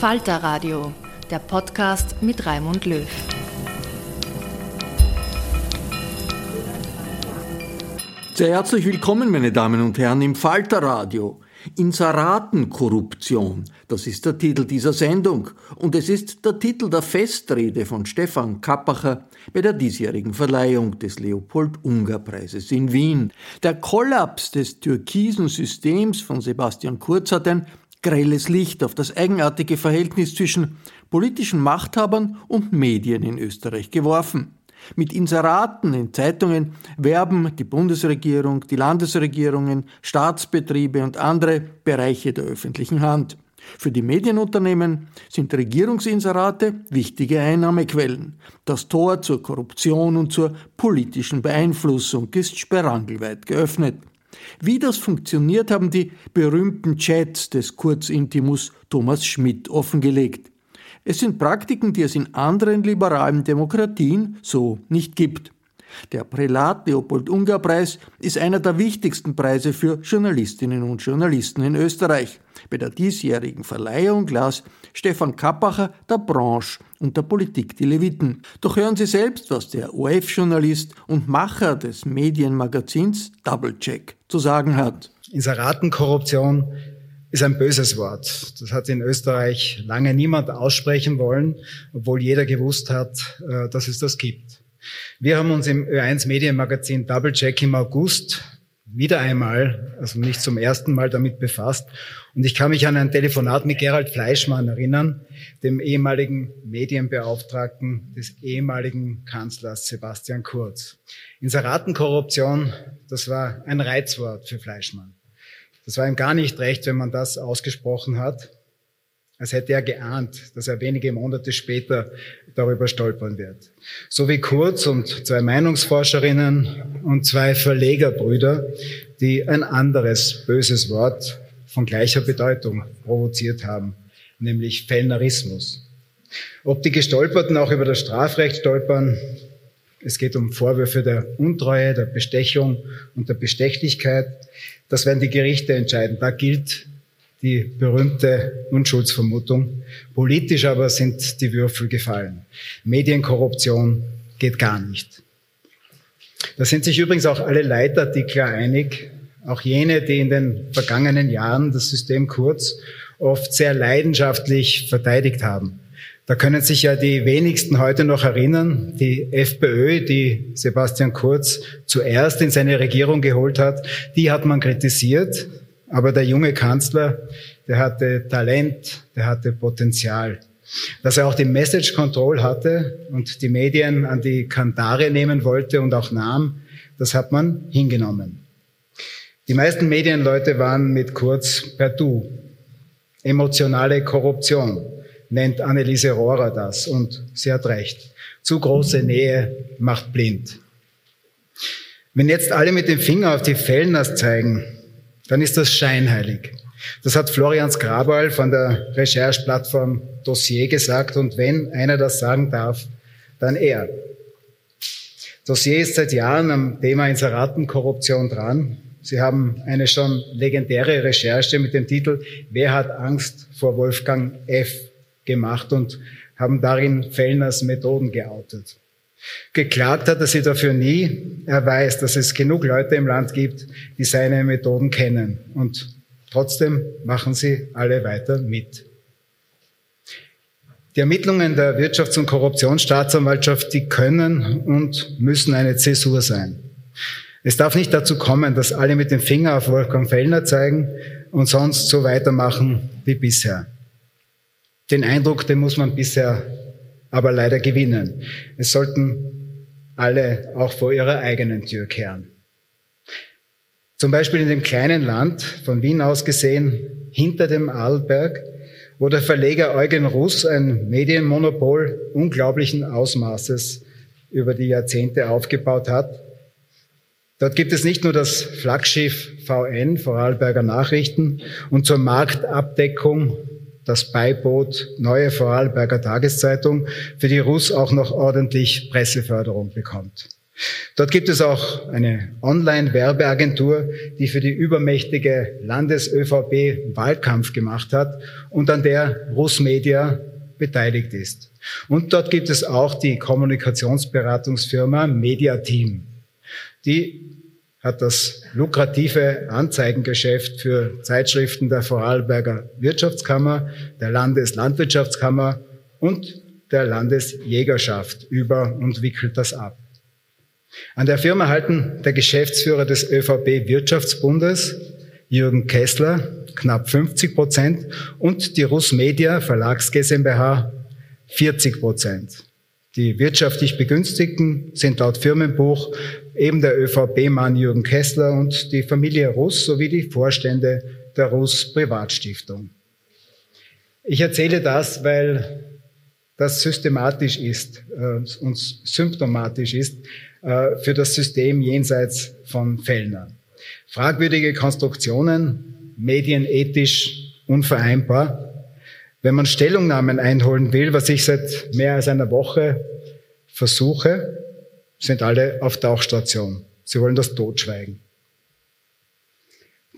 Falter Radio, der Podcast mit Raimund Löw. Sehr herzlich willkommen, meine Damen und Herren, im Falter Radio. Inseratenkorruption, das ist der Titel dieser Sendung und es ist der Titel der Festrede von Stefan Kappacher bei der diesjährigen Verleihung des Leopold-Unger-Preises in Wien. Der Kollaps des türkisen Systems von Sebastian Kurz hat ein grelles Licht auf das eigenartige Verhältnis zwischen politischen Machthabern und Medien in Österreich geworfen. Mit Inseraten in Zeitungen werben die Bundesregierung, die Landesregierungen, Staatsbetriebe und andere Bereiche der öffentlichen Hand. Für die Medienunternehmen sind Regierungsinserate wichtige Einnahmequellen. Das Tor zur Korruption und zur politischen Beeinflussung ist sperrangelweit geöffnet. Wie das funktioniert, haben die berühmten Chats des Kurzintimus Thomas Schmidt offengelegt. Es sind Praktiken, die es in anderen liberalen Demokratien so nicht gibt. Der Prälat Leopold Unger Preis ist einer der wichtigsten Preise für Journalistinnen und Journalisten in Österreich. Bei der diesjährigen Verleihung las Stefan Kappacher der Branche und der Politik die Leviten. Doch hören Sie selbst, was der OF-Journalist und Macher des Medienmagazins Doublecheck zu sagen hat. Inseratenkorruption ist ein böses Wort. Das hat in Österreich lange niemand aussprechen wollen, obwohl jeder gewusst hat, äh, dass es das gibt. Wir haben uns im Ö1 Medienmagazin Double Check im August wieder einmal, also nicht zum ersten Mal damit befasst. Und ich kann mich an ein Telefonat mit Gerald Fleischmann erinnern, dem ehemaligen Medienbeauftragten des ehemaligen Kanzlers Sebastian Kurz. Inseratenkorruption, das war ein Reizwort für Fleischmann. Das war ihm gar nicht recht, wenn man das ausgesprochen hat als hätte er geahnt, dass er wenige Monate später darüber stolpern wird. So wie Kurz und zwei Meinungsforscherinnen und zwei Verlegerbrüder, die ein anderes böses Wort von gleicher Bedeutung provoziert haben, nämlich Fellnerismus. Ob die Gestolperten auch über das Strafrecht stolpern, es geht um Vorwürfe der Untreue, der Bestechung und der Bestechlichkeit. Das werden die Gerichte entscheiden. Da gilt die berühmte Unschuldsvermutung. Politisch aber sind die Würfel gefallen. Medienkorruption geht gar nicht. Da sind sich übrigens auch alle Leitartikler einig, auch jene, die in den vergangenen Jahren das System kurz oft sehr leidenschaftlich verteidigt haben. Da können sich ja die wenigsten heute noch erinnern, die FPÖ, die Sebastian Kurz zuerst in seine Regierung geholt hat, die hat man kritisiert, aber der junge Kanzler, der hatte Talent, der hatte Potenzial. Dass er auch die Message Control hatte und die Medien an die Kantare nehmen wollte und auch nahm, das hat man hingenommen. Die meisten Medienleute waren mit Kurz per Du. Emotionale Korruption nennt Anneliese Rohrer das und sie hat recht. Zu große Nähe macht blind. Wenn jetzt alle mit dem Finger auf die Fellners zeigen, dann ist das scheinheilig. Das hat Florians Grabal von der Rechercheplattform Dossier gesagt und wenn einer das sagen darf, dann er. Dossier ist seit Jahren am Thema Inseratenkorruption dran. Sie haben eine schon legendäre Recherche mit dem Titel Wer hat Angst vor Wolfgang F gemacht und haben darin Fellners Methoden geoutet. Geklagt hat er sie dafür nie. Er weiß, dass es genug Leute im Land gibt, die seine Methoden kennen. Und trotzdem machen sie alle weiter mit. Die Ermittlungen der Wirtschafts- und Korruptionsstaatsanwaltschaft, die können und müssen eine Zäsur sein. Es darf nicht dazu kommen, dass alle mit dem Finger auf Wolfgang Fellner zeigen und sonst so weitermachen wie bisher. Den Eindruck, den muss man bisher aber leider gewinnen. Es sollten alle auch vor ihrer eigenen Tür kehren. Zum Beispiel in dem kleinen Land, von Wien aus gesehen, hinter dem Arlberg, wo der Verleger Eugen Russ ein Medienmonopol unglaublichen Ausmaßes über die Jahrzehnte aufgebaut hat. Dort gibt es nicht nur das Flaggschiff VN, Vorarlberger Nachrichten, und zur Marktabdeckung das Beiboot Neue Vorarlberger Tageszeitung, für die Russ auch noch ordentlich Presseförderung bekommt. Dort gibt es auch eine Online-Werbeagentur, die für die übermächtige Landes-ÖVP Wahlkampf gemacht hat und an der Russ Media beteiligt ist. Und dort gibt es auch die Kommunikationsberatungsfirma Mediateam, die hat das lukrative Anzeigengeschäft für Zeitschriften der Vorarlberger Wirtschaftskammer, der Landeslandwirtschaftskammer und der Landesjägerschaft über und wickelt das ab. An der Firma halten der Geschäftsführer des ÖVP Wirtschaftsbundes, Jürgen Kessler, knapp 50 Prozent und die Russ Media Verlags GmbH 40 Prozent. Die wirtschaftlich Begünstigten sind laut Firmenbuch eben der ÖVP-Mann Jürgen Kessler und die Familie Russ sowie die Vorstände der Russ Privatstiftung. Ich erzähle das, weil das systematisch ist äh, und symptomatisch ist äh, für das System jenseits von Fellner. Fragwürdige Konstruktionen, medienethisch unvereinbar, wenn man Stellungnahmen einholen will, was ich seit mehr als einer Woche versuche, sind alle auf Tauchstation. Sie wollen das totschweigen.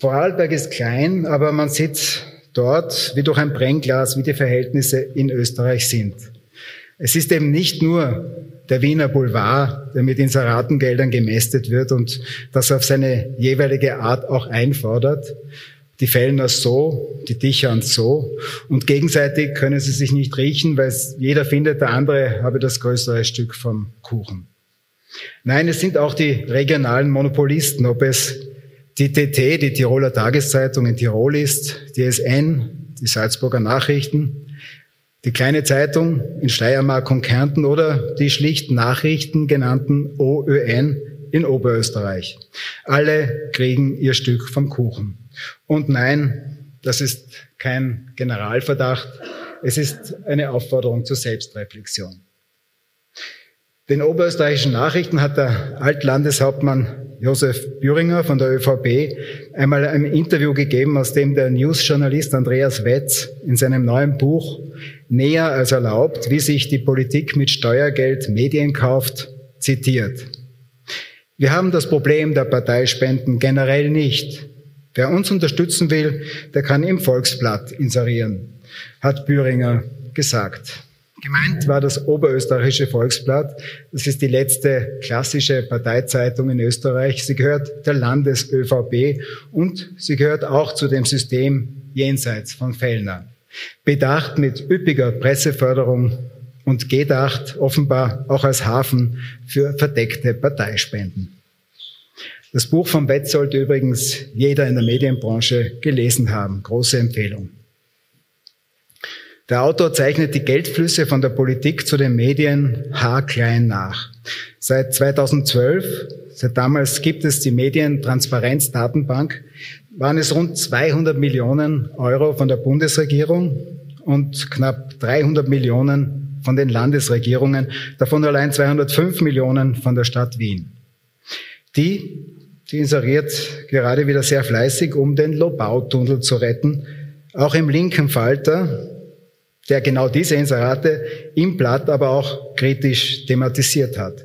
Vorarlberg ist klein, aber man sieht dort wie durch ein Brennglas, wie die Verhältnisse in Österreich sind. Es ist eben nicht nur der Wiener Boulevard, der mit Inseratengeldern gemästet wird und das auf seine jeweilige Art auch einfordert, die Fellner so, die Dichern so. Und gegenseitig können sie sich nicht riechen, weil jeder findet, der andere habe das größere Stück vom Kuchen. Nein, es sind auch die regionalen Monopolisten, ob es die TT, die Tiroler Tageszeitung in Tirol ist, die SN, die Salzburger Nachrichten, die kleine Zeitung in Steiermark und Kärnten oder die schlicht Nachrichten genannten OÖN in Oberösterreich. Alle kriegen ihr Stück vom Kuchen. Und nein, das ist kein Generalverdacht. Es ist eine Aufforderung zur Selbstreflexion. Den oberösterreichischen Nachrichten hat der Altlandeshauptmann Josef Büringer von der ÖVP einmal ein Interview gegeben, aus dem der Newsjournalist Andreas Wetz in seinem neuen Buch Näher als erlaubt, wie sich die Politik mit Steuergeld Medien kauft, zitiert. Wir haben das Problem der Parteispenden generell nicht. Wer uns unterstützen will, der kann im Volksblatt inserieren, hat Büringer gesagt. Gemeint war das Oberösterreichische Volksblatt. Das ist die letzte klassische Parteizeitung in Österreich. Sie gehört der Landes-ÖVP und sie gehört auch zu dem System jenseits von Fellner. Bedacht mit üppiger Presseförderung und gedacht offenbar auch als Hafen für verdeckte Parteispenden. Das Buch von sollte übrigens jeder in der Medienbranche gelesen haben. Große Empfehlung. Der Autor zeichnet die Geldflüsse von der Politik zu den Medien haarklein nach. Seit 2012, seit damals gibt es die Medientransparenzdatenbank, waren es rund 200 Millionen Euro von der Bundesregierung und knapp 300 Millionen von den Landesregierungen, davon allein 205 Millionen von der Stadt Wien. Die, die inseriert gerade wieder sehr fleißig, um den Lobau-Tunnel zu retten. Auch im linken Falter, der genau diese Inserate im Blatt aber auch kritisch thematisiert hat.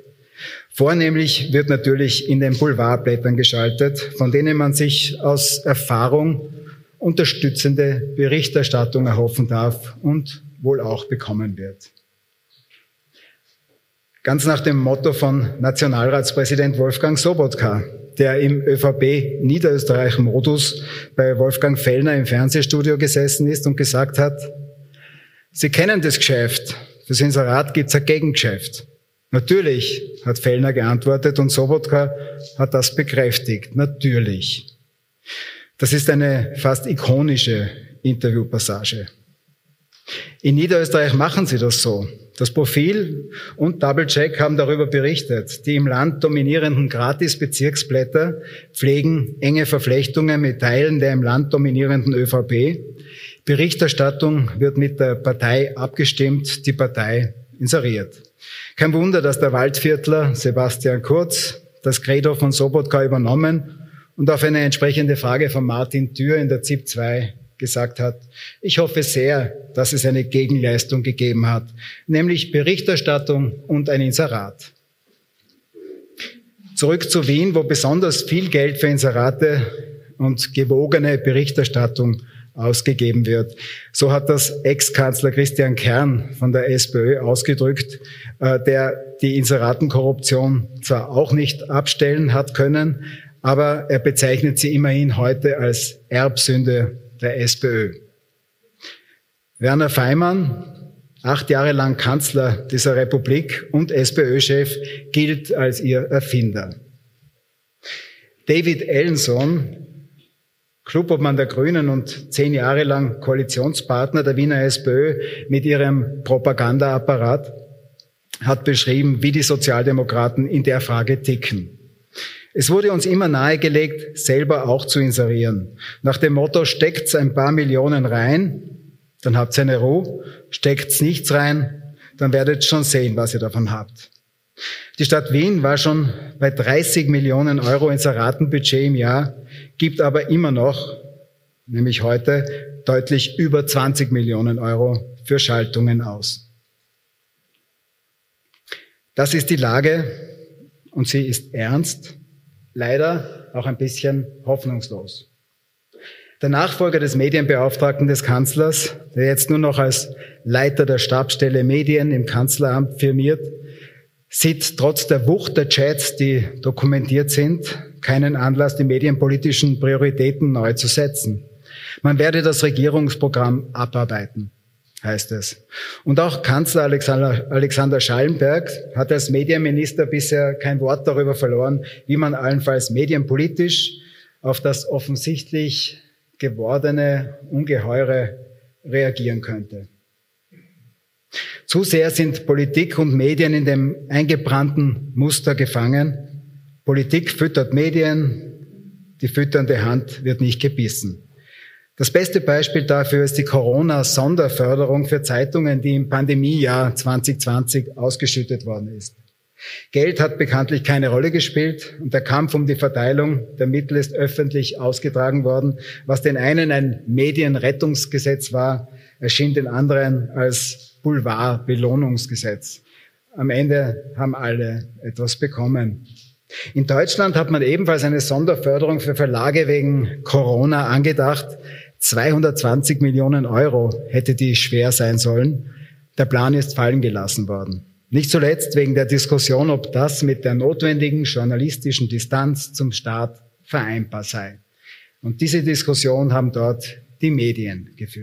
Vornehmlich wird natürlich in den Boulevardblättern geschaltet, von denen man sich aus Erfahrung unterstützende Berichterstattung erhoffen darf und wohl auch bekommen wird. Ganz nach dem Motto von Nationalratspräsident Wolfgang Sobotka, der im ÖVP Niederösterreich-Modus bei Wolfgang Fellner im Fernsehstudio gesessen ist und gesagt hat, Sie kennen das Geschäft, fürs Inserat gibt's ein Gegengeschäft. Natürlich, hat Fellner geantwortet und Sobotka hat das bekräftigt. Natürlich. Das ist eine fast ikonische Interviewpassage. In Niederösterreich machen sie das so. Das Profil und Doublecheck haben darüber berichtet. Die im Land dominierenden Gratis-Bezirksblätter pflegen enge Verflechtungen mit Teilen der im Land dominierenden ÖVP. Berichterstattung wird mit der Partei abgestimmt, die Partei inseriert. Kein Wunder, dass der Waldviertler Sebastian Kurz das Credo von Sobotka übernommen und auf eine entsprechende Frage von Martin Thür in der ZIP 2 gesagt hat. Ich hoffe sehr, dass es eine Gegenleistung gegeben hat, nämlich Berichterstattung und ein Inserat. Zurück zu Wien, wo besonders viel Geld für Inserate und gewogene Berichterstattung ausgegeben wird. So hat das Ex-Kanzler Christian Kern von der SPÖ ausgedrückt, äh, der die Inseratenkorruption zwar auch nicht abstellen hat können, aber er bezeichnet sie immerhin heute als Erbsünde der SPÖ. Werner Feimann, acht Jahre lang Kanzler dieser Republik und SPÖ-Chef, gilt als ihr Erfinder. David Ellenson, Clubobmann der Grünen und zehn Jahre lang Koalitionspartner der Wiener SPÖ mit ihrem Propagandaapparat, hat beschrieben, wie die Sozialdemokraten in der Frage ticken. Es wurde uns immer nahegelegt, selber auch zu inserieren. Nach dem Motto, steckt's ein paar Millionen rein, dann habt ihr eine Ruhe, steckt's nichts rein, dann werdet schon sehen, was ihr davon habt. Die Stadt Wien war schon bei 30 Millionen Euro Inseratenbudget im Jahr, gibt aber immer noch, nämlich heute, deutlich über 20 Millionen Euro für Schaltungen aus. Das ist die Lage und sie ist ernst leider auch ein bisschen hoffnungslos. Der Nachfolger des Medienbeauftragten des Kanzlers, der jetzt nur noch als Leiter der Stabsstelle Medien im Kanzleramt firmiert, sieht trotz der Wucht der Chats, die dokumentiert sind, keinen Anlass, die medienpolitischen Prioritäten neu zu setzen. Man werde das Regierungsprogramm abarbeiten heißt es. Und auch Kanzler Alexander, Schallenberg hat als Medienminister bisher kein Wort darüber verloren, wie man allenfalls medienpolitisch auf das offensichtlich gewordene Ungeheure reagieren könnte. Zu sehr sind Politik und Medien in dem eingebrannten Muster gefangen. Politik füttert Medien, die fütternde Hand wird nicht gebissen. Das beste Beispiel dafür ist die Corona-Sonderförderung für Zeitungen, die im Pandemiejahr 2020 ausgeschüttet worden ist. Geld hat bekanntlich keine Rolle gespielt und der Kampf um die Verteilung der Mittel ist öffentlich ausgetragen worden. Was den einen ein Medienrettungsgesetz war, erschien den anderen als Boulevard-Belohnungsgesetz. Am Ende haben alle etwas bekommen. In Deutschland hat man ebenfalls eine Sonderförderung für Verlage wegen Corona angedacht. 220 Millionen Euro hätte die schwer sein sollen. Der Plan ist fallen gelassen worden. Nicht zuletzt wegen der Diskussion, ob das mit der notwendigen journalistischen Distanz zum Staat vereinbar sei. Und diese Diskussion haben dort die Medien geführt.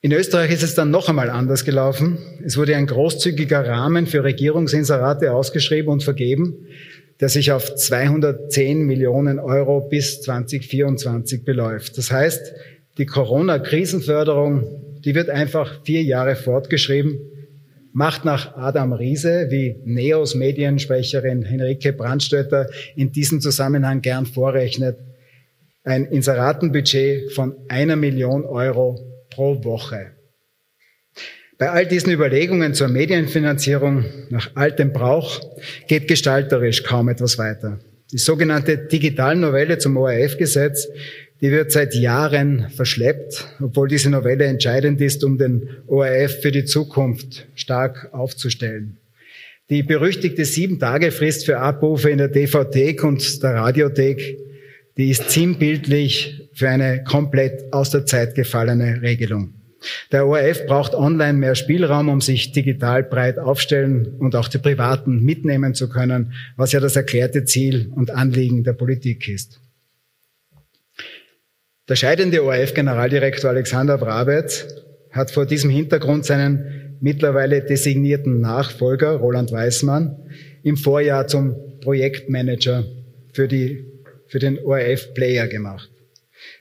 In Österreich ist es dann noch einmal anders gelaufen. Es wurde ein großzügiger Rahmen für Regierungsinserate ausgeschrieben und vergeben, der sich auf 210 Millionen Euro bis 2024 beläuft. Das heißt, die Corona-Krisenförderung, die wird einfach vier Jahre fortgeschrieben, macht nach Adam Riese, wie Neos Mediensprecherin Henrike Brandstötter in diesem Zusammenhang gern vorrechnet, ein Inseratenbudget von einer Million Euro pro Woche. Bei all diesen Überlegungen zur Medienfinanzierung nach altem Brauch geht gestalterisch kaum etwas weiter. Die sogenannte Digitalnovelle zum ORF-Gesetz, die wird seit Jahren verschleppt, obwohl diese Novelle entscheidend ist, um den ORF für die Zukunft stark aufzustellen. Die berüchtigte Sieben-Tage-Frist für Abrufe in der DVT und der Radiothek die ist sinnbildlich für eine komplett aus der Zeit gefallene Regelung. Der ORF braucht online mehr Spielraum, um sich digital breit aufstellen und auch die Privaten mitnehmen zu können, was ja das erklärte Ziel und Anliegen der Politik ist. Der scheidende ORF-Generaldirektor Alexander Brabetz hat vor diesem Hintergrund seinen mittlerweile designierten Nachfolger Roland Weismann im Vorjahr zum Projektmanager für die für den ORF-Player gemacht.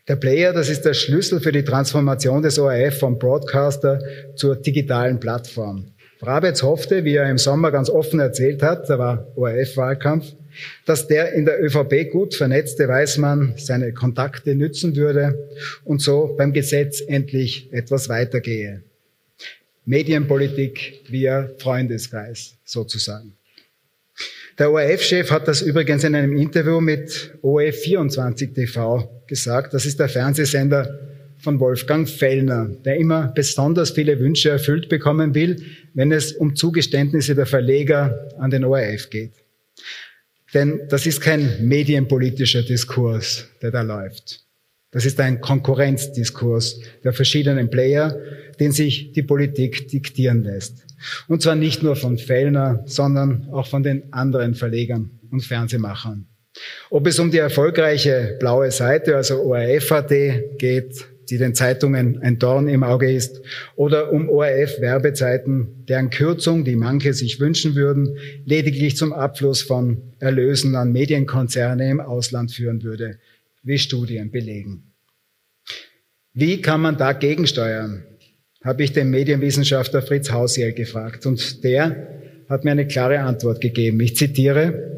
Der Player, das ist der Schlüssel für die Transformation des ORF vom Broadcaster zur digitalen Plattform. Brabetz hoffte, wie er im Sommer ganz offen erzählt hat, da war ORF-Wahlkampf, dass der in der ÖVP gut vernetzte Weißmann seine Kontakte nützen würde und so beim Gesetz endlich etwas weitergehe. Medienpolitik via Freundeskreis sozusagen. Der ORF-Chef hat das übrigens in einem Interview mit ORF24 TV gesagt. Das ist der Fernsehsender von Wolfgang Fellner, der immer besonders viele Wünsche erfüllt bekommen will, wenn es um Zugeständnisse der Verleger an den ORF geht. Denn das ist kein medienpolitischer Diskurs, der da läuft. Das ist ein Konkurrenzdiskurs der verschiedenen Player, den sich die Politik diktieren lässt. Und zwar nicht nur von Fellner, sondern auch von den anderen Verlegern und Fernsehmachern. Ob es um die erfolgreiche blaue Seite, also ORF.at geht, die den Zeitungen ein Dorn im Auge ist, oder um ORF-Werbezeiten, deren Kürzung, die manche sich wünschen würden, lediglich zum Abfluss von Erlösen an Medienkonzerne im Ausland führen würde, wie Studien belegen. Wie kann man dagegen steuern? Habe ich den Medienwissenschaftler Fritz Hausiel gefragt und der hat mir eine klare Antwort gegeben. Ich zitiere,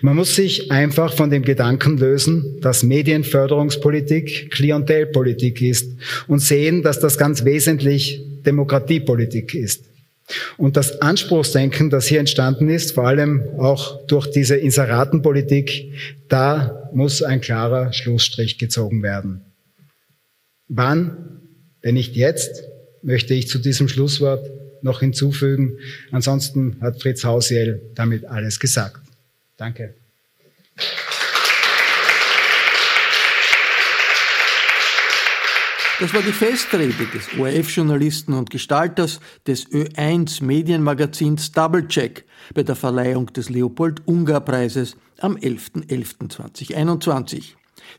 man muss sich einfach von dem Gedanken lösen, dass Medienförderungspolitik Klientelpolitik ist und sehen, dass das ganz wesentlich Demokratiepolitik ist. Und das Anspruchsdenken, das hier entstanden ist, vor allem auch durch diese Inseratenpolitik, da muss ein klarer Schlussstrich gezogen werden. Wann, wenn nicht jetzt, möchte ich zu diesem Schlusswort noch hinzufügen. Ansonsten hat Fritz Hausiel damit alles gesagt. Danke. Das war die Festrede des ORF-Journalisten und Gestalters des Ö1 Medienmagazins Doublecheck bei der Verleihung des Leopold-Ungar-Preises am 11.11.2021.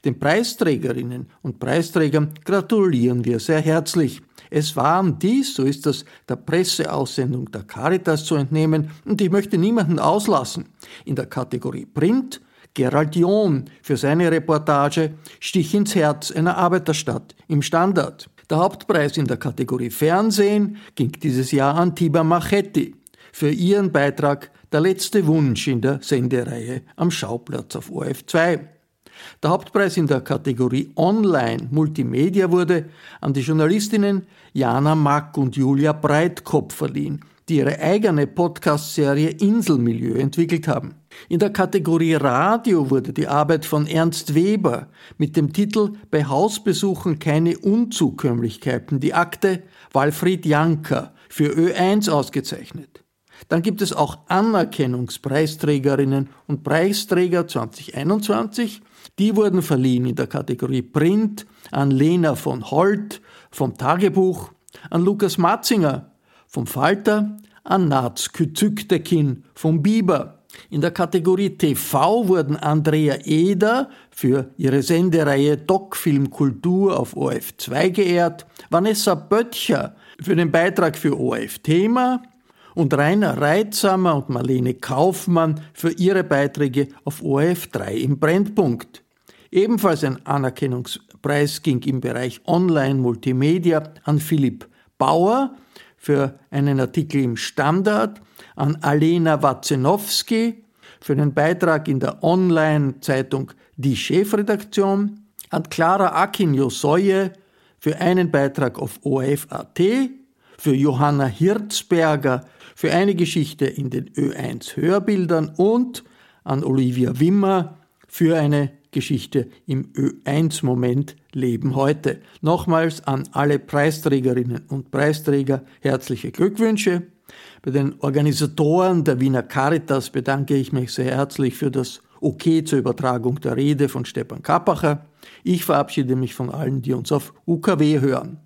Den Preisträgerinnen und Preisträgern gratulieren wir sehr herzlich. Es waren dies, so ist das der Presseaussendung der Caritas zu entnehmen, und ich möchte niemanden auslassen. In der Kategorie Print Gerald John für seine Reportage Stich ins Herz einer Arbeiterstadt im Standard. Der Hauptpreis in der Kategorie Fernsehen ging dieses Jahr an Tiba Machetti für ihren Beitrag Der letzte Wunsch in der Sendereihe am Schauplatz auf ORF 2. Der Hauptpreis in der Kategorie Online Multimedia wurde an die Journalistinnen Jana Mack und Julia Breitkopf verliehen, die ihre eigene Podcast-Serie Inselmilieu entwickelt haben. In der Kategorie Radio wurde die Arbeit von Ernst Weber mit dem Titel Bei Hausbesuchen keine Unzukömmlichkeiten, die Akte Walfried Janker für Ö1 ausgezeichnet. Dann gibt es auch Anerkennungspreisträgerinnen und Preisträger 2021. Die wurden verliehen in der Kategorie Print an Lena von Holt vom Tagebuch, an Lukas Matzinger vom Falter, an Naz Küzüktekin vom Biber. In der Kategorie TV wurden Andrea Eder für ihre Sendereihe Doc-Film Kultur auf ORF2 geehrt, Vanessa Böttcher für den Beitrag für ORF Thema und Rainer Reitsamer und Marlene Kaufmann für ihre Beiträge auf ORF3 im Brennpunkt. Ebenfalls ein Anerkennungspreis ging im Bereich Online-Multimedia an Philipp Bauer für einen Artikel im Standard, an Alena Wazenowski für den Beitrag in der Online-Zeitung Die Chefredaktion, an Clara Akin-Josoye für einen Beitrag auf ORF.at, für Johanna Hirzberger für eine Geschichte in den Ö1 Hörbildern und an Olivia Wimmer für eine Geschichte im Ö1-Moment Leben heute. Nochmals an alle Preisträgerinnen und Preisträger herzliche Glückwünsche. Bei den Organisatoren der Wiener Caritas bedanke ich mich sehr herzlich für das Okay zur Übertragung der Rede von Stepan Kappacher. Ich verabschiede mich von allen, die uns auf UKW hören.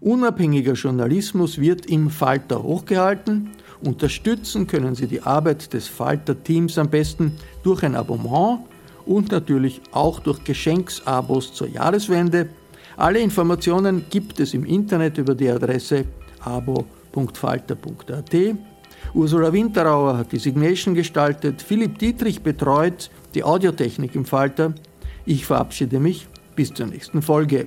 Unabhängiger Journalismus wird im Falter hochgehalten. Unterstützen können Sie die Arbeit des Falter-Teams am besten durch ein Abonnement und natürlich auch durch Geschenksabos zur Jahreswende. Alle Informationen gibt es im Internet über die Adresse abo.falter.at. Ursula Winterauer hat die Signation gestaltet, Philipp Dietrich betreut die Audiotechnik im Falter. Ich verabschiede mich bis zur nächsten Folge.